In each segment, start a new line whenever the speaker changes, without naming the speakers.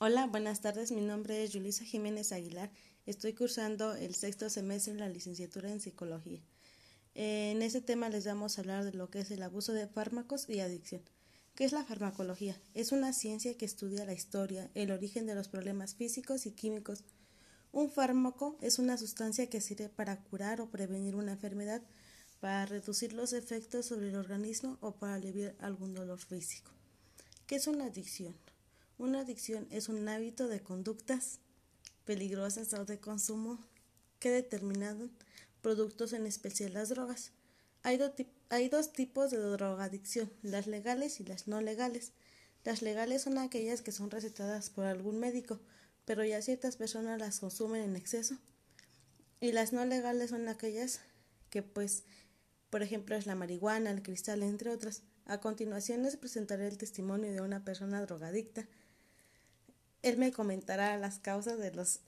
Hola, buenas tardes. Mi nombre es Yulisa Jiménez Aguilar. Estoy cursando el sexto semestre en la licenciatura en psicología. En este tema les vamos a hablar de lo que es el abuso de fármacos y adicción. ¿Qué es la farmacología? Es una ciencia que estudia la historia, el origen de los problemas físicos y químicos. Un fármaco es una sustancia que sirve para curar o prevenir una enfermedad, para reducir los efectos sobre el organismo o para aliviar algún dolor físico. ¿Qué es una adicción? Una adicción es un hábito de conductas peligrosas o de consumo que determinan productos, en especial las drogas. Hay, hay dos tipos de drogadicción, las legales y las no legales. Las legales son aquellas que son recetadas por algún médico, pero ya ciertas personas las consumen en exceso. Y las no legales son aquellas que, pues, por ejemplo, es la marihuana, el cristal, entre otras. A continuación les presentaré el testimonio de una persona drogadicta. Él me comentará las causas de los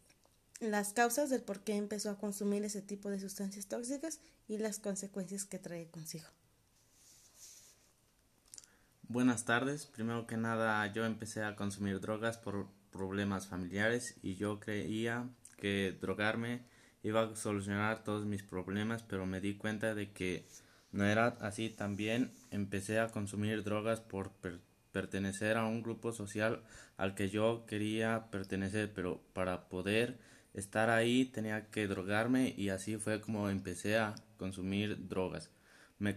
las causas del por qué empezó a consumir ese tipo de sustancias tóxicas y las consecuencias que trae consigo.
Buenas tardes. Primero que nada, yo empecé a consumir drogas por problemas familiares y yo creía que drogarme iba a solucionar todos mis problemas, pero me di cuenta de que no era así. También empecé a consumir drogas por pertenecer a un grupo social al que yo quería pertenecer, pero para poder estar ahí tenía que drogarme y así fue como empecé a consumir drogas. Me,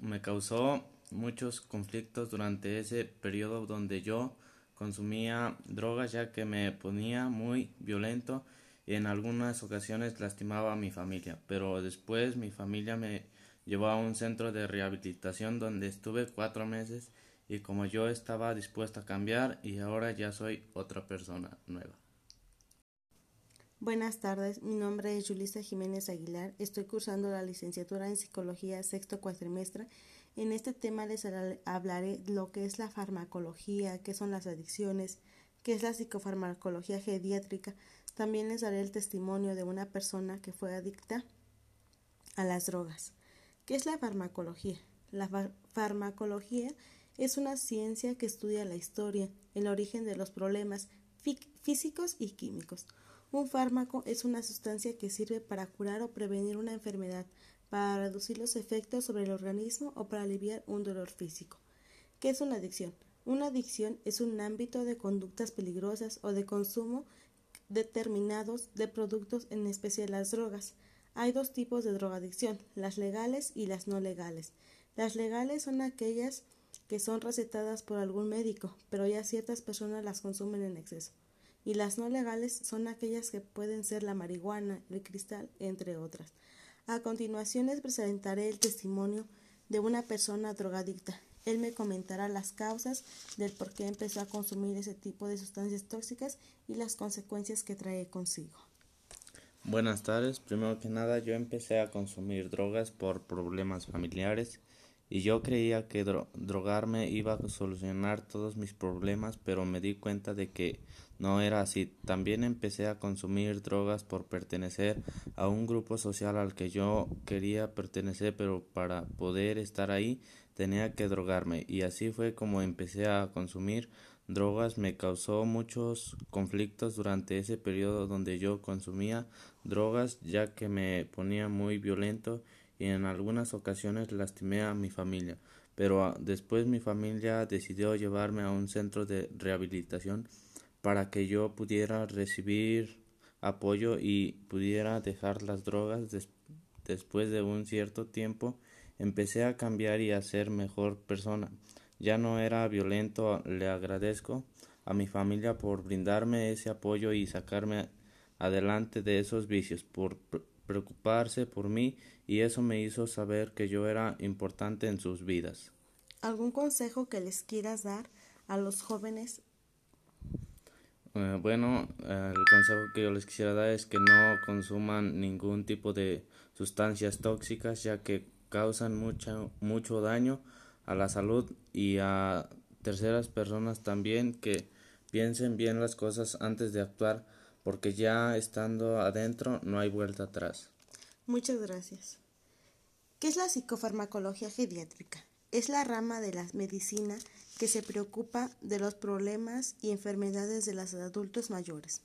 me causó muchos conflictos durante ese periodo donde yo consumía drogas ya que me ponía muy violento y en algunas ocasiones lastimaba a mi familia, pero después mi familia me llevó a un centro de rehabilitación donde estuve cuatro meses y como yo estaba dispuesta a cambiar y ahora ya soy otra persona nueva.
Buenas tardes, mi nombre es Julissa Jiménez Aguilar, estoy cursando la licenciatura en psicología sexto cuatrimestre. En este tema les hablaré lo que es la farmacología, qué son las adicciones, qué es la psicofarmacología geriátrica. También les daré el testimonio de una persona que fue adicta a las drogas. ¿Qué es la farmacología? La farmacología una ciencia que estudia la historia, el origen de los problemas físicos y químicos. Un fármaco es una sustancia que sirve para curar o prevenir una enfermedad, para reducir los efectos sobre el organismo o para aliviar un dolor físico. ¿Qué es una adicción? Una adicción es un ámbito de conductas peligrosas o de consumo determinados de productos, en especial las drogas. Hay dos tipos de drogadicción, las legales y las no legales. Las legales son aquellas que son recetadas por algún médico, pero ya ciertas personas las consumen en exceso y las no legales son aquellas que pueden ser la marihuana, el cristal, entre otras. A continuación les presentaré el testimonio de una persona drogadicta. Él me comentará las causas del por qué empezó a consumir ese tipo de sustancias tóxicas y las consecuencias que trae consigo.
Buenas tardes. Primero que nada, yo empecé a consumir drogas por problemas familiares y yo creía que drogarme iba a solucionar todos mis problemas, pero me di cuenta de que no era así. También empecé a consumir drogas por pertenecer a un grupo social al que yo quería pertenecer, pero para poder estar ahí tenía que drogarme. Y así fue como empecé a consumir drogas. Me causó muchos conflictos durante ese periodo donde yo consumía drogas, ya que me ponía muy violento y en algunas ocasiones lastimé a mi familia, pero ah, después mi familia decidió llevarme a un centro de rehabilitación para que yo pudiera recibir apoyo y pudiera dejar las drogas después de un cierto tiempo empecé a cambiar y a ser mejor persona. Ya no era violento, le agradezco a mi familia por brindarme ese apoyo y sacarme adelante de esos vicios, preocuparse por mí y eso me hizo saber que yo era importante en sus vidas.
¿Algún consejo que les quieras dar a los jóvenes?
Eh, bueno, el consejo que yo les quisiera dar es que no consuman ningún tipo de sustancias tóxicas ya que causan mucho, mucho daño a la salud y a terceras personas también que piensen bien las cosas antes de actuar porque ya estando adentro no hay vuelta atrás.
Muchas gracias. ¿Qué es la psicofarmacología geriátrica? es la rama de la medicina que se preocupa de los problemas y enfermedades de los adultos mayores.